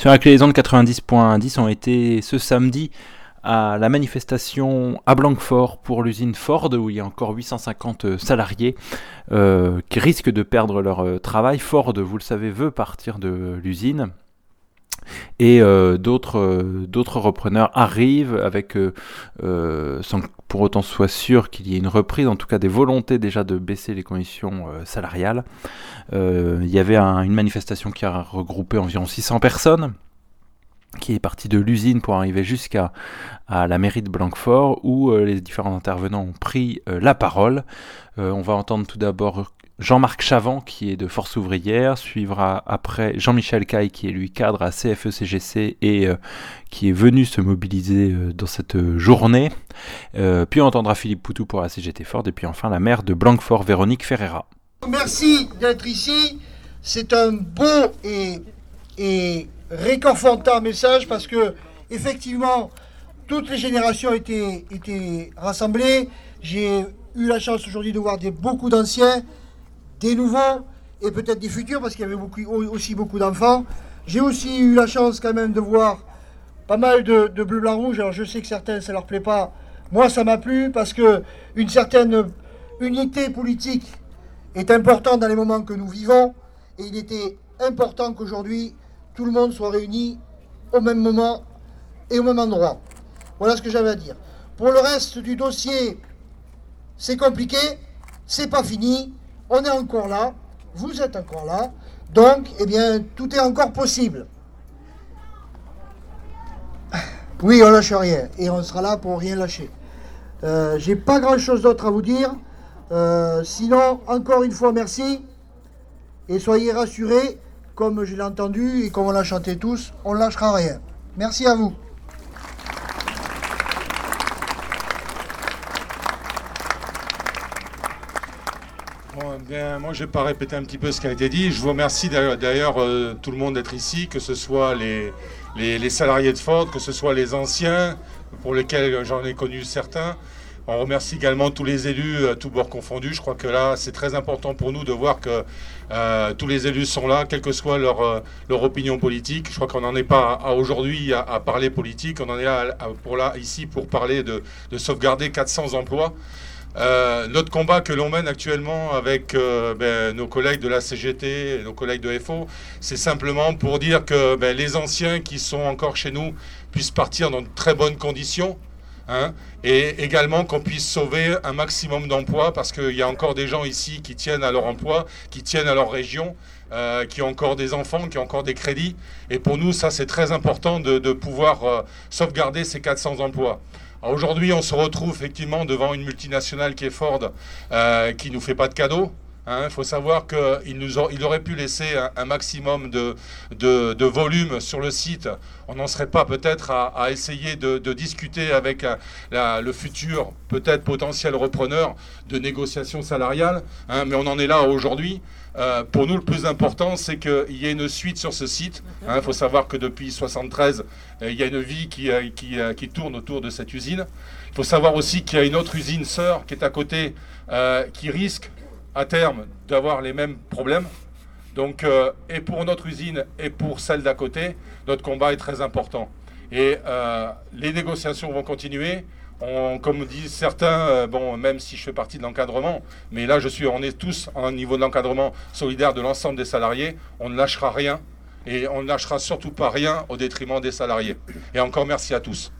sur la clé des ondes 90.10 ont été ce samedi à la manifestation à Blanquefort pour l'usine Ford où il y a encore 850 salariés euh, qui risquent de perdre leur euh, travail. Ford, vous le savez, veut partir de l'usine. Et euh, d'autres d'autres repreneurs arrivent avec, sans que pour autant soit sûr qu'il y ait une reprise, en tout cas des volontés déjà de baisser les conditions salariales. il y avait une manifestation qui a regroupé environ 600 personnes qui est parti de l'usine pour arriver jusqu'à à la mairie de Blanquefort, où euh, les différents intervenants ont pris euh, la parole. Euh, on va entendre tout d'abord Jean-Marc Chavant, qui est de Force ouvrière, suivra après Jean-Michel Caille, qui est lui cadre à CFE-CGC et qui est venu se mobiliser dans cette journée. puis on entendra Philippe Poutou pour la CGT Ford, et puis enfin la maire de Blanquefort, Véronique Ferreira. Merci d'être ici. C'est un beau et, réconfortant message parce que, effectivement, toutes les générations étaient, rassemblées. J'ai eu la chance aujourd'hui de voir beaucoup d'anciens, des nouveaux et peut-être des futurs parce qu'il y avait aussi beaucoup d'enfants. J'ai aussi eu la chance quand même de voir pas mal de, de bleu, blanc, rouge. Alors je sais que certains, ça leur plaît pas. Moi, ça m'a plu parce que une certaine unité politique est importante dans les moments que nous vivons. Et il était important qu'aujourd'hui, tout le monde soit réuni au même moment et au même endroit. Voilà ce que j'avais à dire. Pour le reste du dossier, c'est compliqué, c'est pas fini, on est encore là, vous êtes encore là, donc, eh bien, tout est encore possible. Oui, on lâche rien, et on sera là pour rien lâcher. Euh, J'ai pas grand chose d'autre à vous dire. Euh, sinon, encore une fois, merci. Et soyez rassurés, comme je l'ai entendu et comme on l'a chanté tous, on ne lâchera rien. Merci à vous. Bon, moi, je ne vais pas répéter un petit peu ce qui a été dit. Je vous remercie d'ailleurs euh, tout le monde d'être ici, que ce soit les, les, salariés de Ford, que ce soit les anciens, pour lesquels j'en ai connu certains. On remercie également tous les élus, à tous bords confondus. Je crois que là, c'est très important pour nous de voir que euh, tous les élus sont là, quelle que soit leur, euh, leur opinion politique. Je crois qu'on n'en est pas aujourd'hui à, parler politique. On en est là, pour là ici pour parler de, sauvegarder 400 emplois. Euh, notre combat que l'on mène actuellement avec ben, nos collègues de la CGT et nos collègues de FO, c'est simplement pour dire que ben, les anciens qui sont encore chez nous puissent partir dans de très bonnes conditions. Hein, et également qu'on puisse sauver un maximum d'emplois parce qu'il y a encore des gens ici qui tiennent à leur emploi, qui tiennent à leur région, euh, qui ont encore des enfants, qui ont encore des crédits. Et pour nous, ça, c'est très important de, pouvoir euh, sauvegarder ces 400 emplois. Aujourd'hui, on se retrouve effectivement devant une multinationale qui est Ford, euh, qui ne nous fait pas de cadeaux. Il hein, faut savoir qu'il il aurait pu laisser un, maximum de, de, volume sur le site. On n'en serait pas peut-être à, essayer de, discuter avec le futur, peut-être potentiel repreneur de négociations salariales. Hein, mais on en est là aujourd'hui. Euh, pour nous, le plus important, c'est qu'il y ait une suite sur ce site. Il hein, faut savoir que depuis 1973, euh, il y a une vie euh, qui, qui, tourne autour de cette usine. Il faut savoir aussi qu'il y a une autre usine sœur qui est à côté, qui risque à terme d'avoir les mêmes problèmes. Donc, euh, et pour notre usine et pour celle d'à côté, notre combat est très important. Et euh, les négociations vont continuer. On, comme disent certains, euh, bon, même si je fais partie de l'encadrement, mais là, je suis, on est tous à un niveau de l'encadrement solidaire de l'ensemble des salariés. On ne lâchera rien et on ne lâchera surtout pas rien au détriment des salariés. Et encore merci à tous.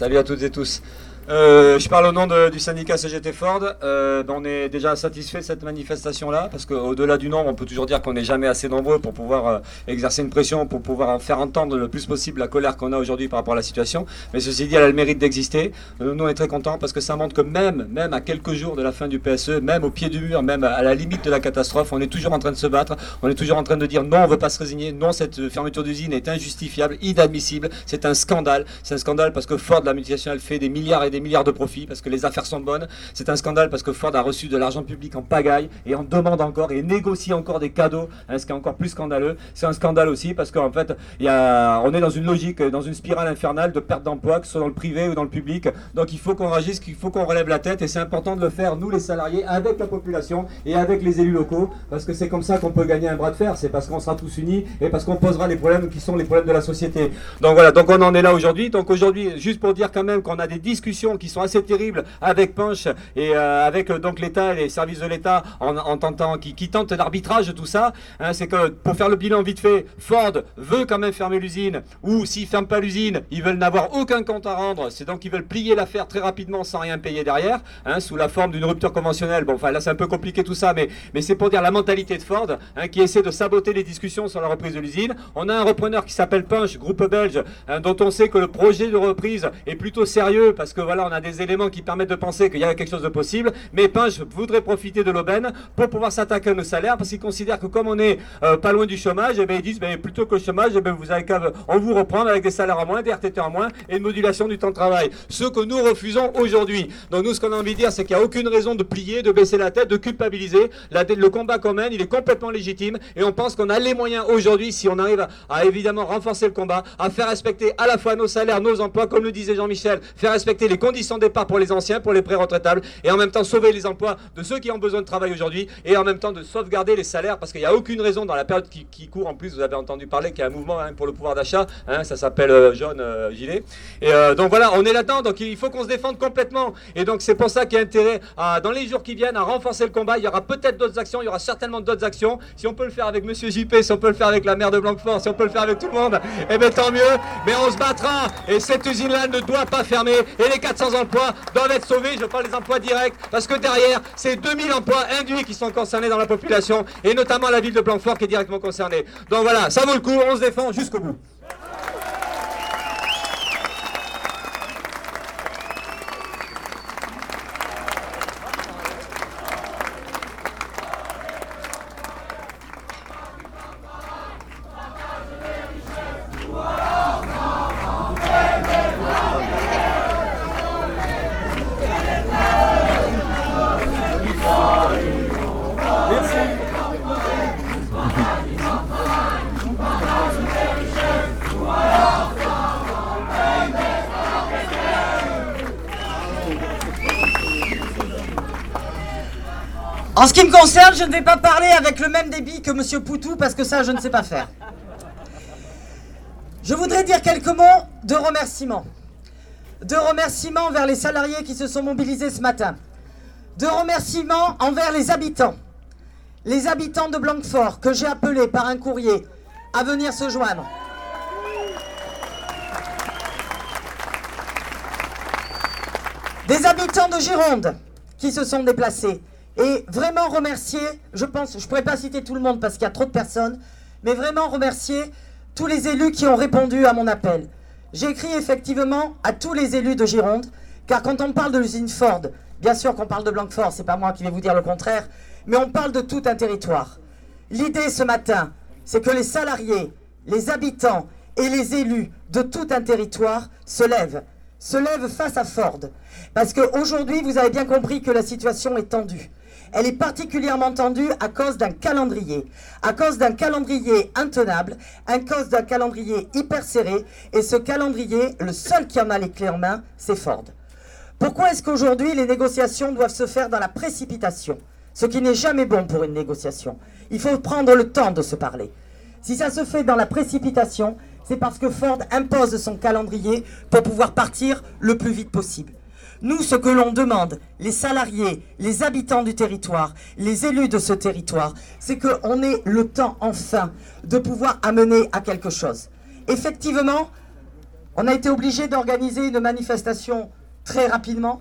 Salut à toutes et tous. Euh, je parle au nom du syndicat CGT Ford. Euh, on est déjà satisfait de cette manifestation-là, parce qu'au-delà du nombre, on peut toujours dire qu'on n'est jamais assez nombreux pour pouvoir euh, exercer une pression, pour pouvoir faire entendre le plus possible la colère qu'on a aujourd'hui par rapport à la situation. Mais ceci dit, elle a le mérite d'exister. nous, on est très contents parce que ça montre que même, même à quelques jours de la fin du PSE, même au pied du mur, même à la limite de la catastrophe, on est toujours en train de se battre. On est toujours en train de dire non, on ne veut pas se résigner. Non, cette fermeture d'usine est injustifiable, inadmissible. C'est un scandale. C'est un scandale parce que Ford, la multinationale, fait des milliards et des milliards de profits parce que les affaires sont bonnes. C'est un scandale parce que Ford a reçu de l'argent public en pagaille et en demande encore et négocie encore des cadeaux, hein, ce qui est encore plus scandaleux. C'est un scandale aussi parce qu'en fait, y a, on est dans une logique, dans une spirale infernale de perte d'emploi, que ce soit dans le privé ou dans le public. Donc il faut qu'on réagisse, qu'il faut qu'on relève la tête et c'est important de le faire, nous les salariés, avec la population et avec les élus locaux parce que c'est comme ça qu'on peut gagner un bras de fer. C'est parce qu'on sera tous unis et parce qu'on posera les problèmes qui sont les problèmes de la société. Donc voilà, donc on en est là aujourd'hui. Donc aujourd'hui, juste pour dire quand même qu'on a des discussions qui sont assez terribles avec Punch et euh, avec euh, donc l'État et les services de l'État en, tentant, qui, qui tentent l'arbitrage, tout ça. Hein, c'est que pour faire le bilan vite fait, Ford veut quand même fermer l'usine ou s'ils ferment pas l'usine, ils veulent n'avoir aucun compte à rendre. C'est donc ils veulent plier l'affaire très rapidement sans rien payer derrière, hein, sous la forme d'une rupture conventionnelle. Bon, enfin là c'est un peu compliqué tout ça, mais, mais c'est pour dire la mentalité de Ford hein, qui essaie de saboter les discussions sur la reprise de l'usine. On a un repreneur qui s'appelle Punch, groupe belge, dont on sait que le projet de reprise est plutôt sérieux parce que voilà, on a des éléments qui permettent de penser qu'il y a quelque chose de possible. Mais Punch voudrait profiter de l'aubaine pour pouvoir s'attaquer à nos salaires parce qu'il considère que comme on est euh, pas loin du chômage, eh bien, ils disent ben, plutôt que le chômage, eh bien, vous avez on vous reprendre avec des salaires en moins, des RTT en moins et une modulation du temps de travail. Ce que nous refusons aujourd'hui. Donc nous, ce qu'on a envie de dire, c'est qu'il n'y a aucune raison de plier, de baisser la tête, de culpabiliser. Le combat qu'on mène, il est complètement légitime et on pense qu'on a les moyens aujourd'hui, si on arrive à, évidemment renforcer le combat, à faire respecter à la fois nos salaires, nos emplois, comme le disait Jean-Michel, faire respecter les conditions de départ pour les anciens, pour les pré-retraitables et en même temps sauver les emplois de ceux qui ont besoin de travail aujourd'hui et en même temps de sauvegarder les salaires parce qu'il n'y a aucune raison dans la période qui, court en plus, vous avez entendu parler qu'il y a un mouvement hein, pour le pouvoir d'achat, hein, ça s'appelle euh, Jaune euh, Gilet. Et euh, donc voilà, on est là-dedans, donc il faut qu'on se défende complètement. Et donc c'est pour ça qu'il y a intérêt dans les jours qui viennent à renforcer le combat. Il y aura peut-être d'autres actions, il y aura certainement d'autres actions. Si on peut le faire avec Monsieur JP, si on peut le faire avec la maire de Blanquefort, si on peut le faire avec tout le monde, eh bien tant mieux. Mais on se battra. Et cette usine-là ne doit pas fermer. Et les 400 emplois doivent être sauvés. Je parle des emplois directs parce que derrière, c'est 2000 emplois induits qui sont concernés dans la population et notamment la ville de Blanquefort qui est directement concernée. Donc voilà, ça vaut le coup. On se défend jusqu'au bout. En ce qui me concerne, je ne vais pas parler avec le même débit que Monsieur Poutou parce que ça, je ne sais pas faire. Je voudrais dire quelques mots de remerciements. De remerciements envers les salariés qui se sont mobilisés ce matin. De remerciements envers les habitants. Les habitants de Blanquefort que j'ai appelés par un courrier à venir se joindre. Des habitants de Gironde qui se sont déplacés et vraiment remercier, je pense, je ne pourrais pas citer tout le monde parce qu'il y a trop de personnes, mais vraiment remercier tous les élus qui ont répondu à mon appel. J'ai écrit effectivement à tous les élus de Gironde, car quand on parle de l'usine Ford, bien sûr qu'on parle de Blanquefort, c'est pas moi qui vais vous dire le contraire, mais on parle de tout un territoire. L'idée ce matin, c'est que les salariés, les habitants et les élus de tout un territoire se lèvent, se lèvent face à Ford. Parce qu'aujourd'hui, vous avez bien compris que la situation est tendue elle est particulièrement tendue à cause d'un calendrier, à cause d'un calendrier intenable, à cause d'un calendrier hyper serré, et ce calendrier, le seul qui en a les clés en main, c'est Ford. Pourquoi est-ce qu'aujourd'hui les négociations doivent se faire dans la précipitation? Ce qui n'est jamais bon pour une négociation. Il faut prendre le temps de se parler. Si ça se fait dans la précipitation, c'est parce que Ford impose son calendrier pour pouvoir partir le plus vite possible. Nous, ce que l'on demande, les salariés, les habitants du territoire, les élus de ce territoire, c'est qu'on ait le temps enfin de pouvoir amener à quelque chose. Effectivement, on a été obligé d'organiser une manifestation très rapidement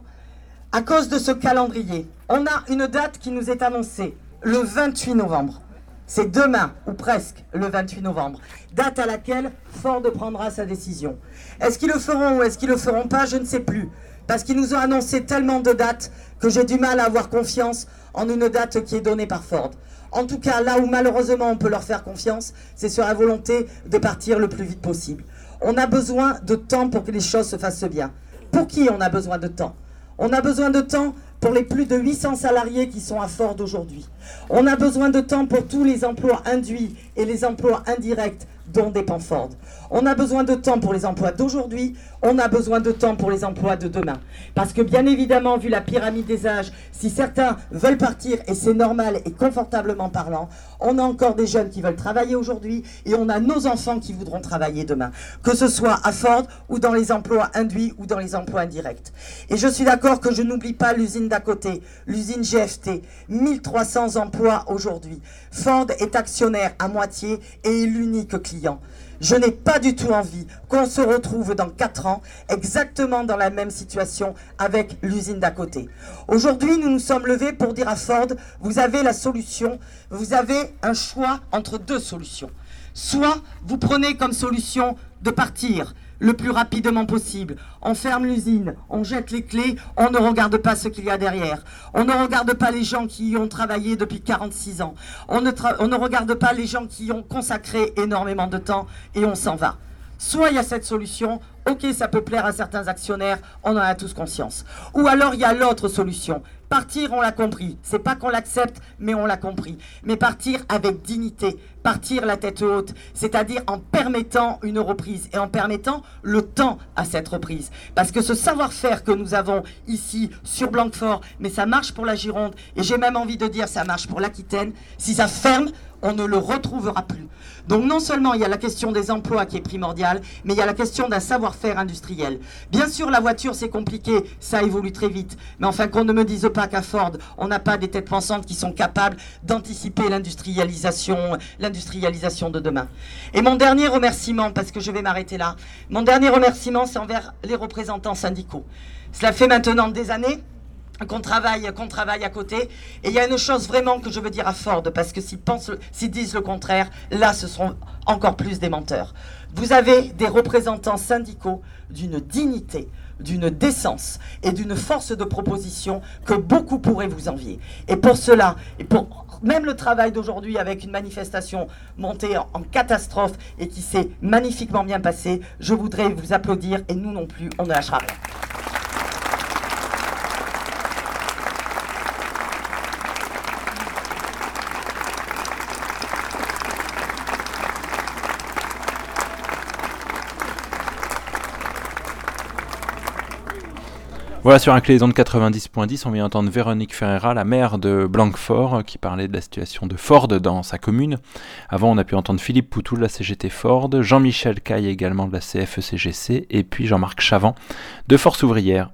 à cause de ce calendrier. On a une date qui nous est annoncée, le 28 novembre. C'est demain, ou presque, le 28 novembre. Date à laquelle Ford prendra sa décision. Est-ce qu'ils le feront ou est-ce qu'ils le feront pas Je ne sais plus parce qu'ils nous ont annoncé tellement de dates que j'ai du mal à avoir confiance en une date qui est donnée par Ford. En tout cas, là où malheureusement on peut leur faire confiance, c'est sur la volonté de partir le plus vite possible. On a besoin de temps pour que les choses se fassent bien. Pour qui on a besoin de temps? On a besoin de temps pour les plus de 800 salariés qui sont à Ford aujourd'hui. On a besoin de temps pour tous les emplois induits et les emplois indirects dont dépend Ford. On a besoin de temps pour les emplois d'aujourd'hui, on a besoin de temps pour les emplois de demain. Parce que bien évidemment, vu la pyramide des âges, si certains veulent partir, et c'est normal et confortablement parlant, on a encore des jeunes qui veulent travailler aujourd'hui et on a nos enfants qui voudront travailler demain. Que ce soit à Ford ou dans les emplois induits ou dans les emplois indirects. Et je suis d'accord que je n'oublie pas l'usine d'à côté, l'usine GFT, 1300 emplois aujourd'hui. Ford est actionnaire à moitié et est l'unique client. Je n'ai pas du tout envie qu'on se retrouve dans 4 ans exactement dans la même situation avec l'usine d'à côté. Aujourd'hui, nous nous sommes levés pour dire à Ford, vous avez la solution, vous avez un choix entre deux solutions. Soit vous prenez comme solution de partir, le plus rapidement possible. On ferme l'usine, on jette les clés, on ne regarde pas ce qu'il y a derrière. On ne regarde pas les gens qui y ont travaillé depuis 46 ans. On ne, regarde pas les gens qui y ont consacré énormément de temps et on s'en va. Soit il y a cette solution, ok, ça peut plaire à certains actionnaires, on en a tous conscience. Ou alors il y a l'autre solution. Partir, on l'a compris. C'est pas qu'on l'accepte, mais on l'a compris. Mais partir avec dignité, partir la tête haute, c'est-à-dire en permettant une reprise et en permettant le temps à cette reprise. Parce que ce savoir-faire que nous avons ici sur Blanquefort, mais ça marche pour la Gironde, et j'ai même envie de dire ça marche pour l'Aquitaine, si ça ferme, on ne le retrouvera plus. Donc non seulement il y a la question des emplois qui est primordiale, mais il y a la question d'un savoir-faire industriel. Bien sûr, la voiture, c'est compliqué, ça évolue très vite. Mais enfin, qu'on ne me dise pas qu'à Ford, on n'a pas des têtes pensantes qui sont capables d'anticiper l'industrialisation, l'industrialisation de demain. Et mon dernier remerciement, parce que je vais m'arrêter là, mon dernier remerciement, c'est envers les représentants syndicaux. Cela fait maintenant des années qu'on travaille, qu'on travaille à côté. Et il y a une chose vraiment que je veux dire à Ford, parce que s'ils s'ils disent le contraire, là, ce seront encore plus des menteurs. Vous avez des représentants syndicaux d'une dignité, d'une décence et d'une force de proposition que beaucoup pourraient vous envier. Et pour cela, et pour même le travail d'aujourd'hui avec une manifestation montée en, en catastrophe et qui s'est magnifiquement bien passée, je voudrais vous applaudir et nous non plus, on ne lâchera rien. Voilà, sur un clé de 90.10, on vient entendre Véronique Ferreira, la maire de Blanquefort, qui parlait de la situation de Ford dans sa commune. Avant, on a pu entendre Philippe Poutou de la CGT Ford, Jean-Michel Caille également de la CFECGC, et puis Jean-Marc Chavant de Force Ouvrière.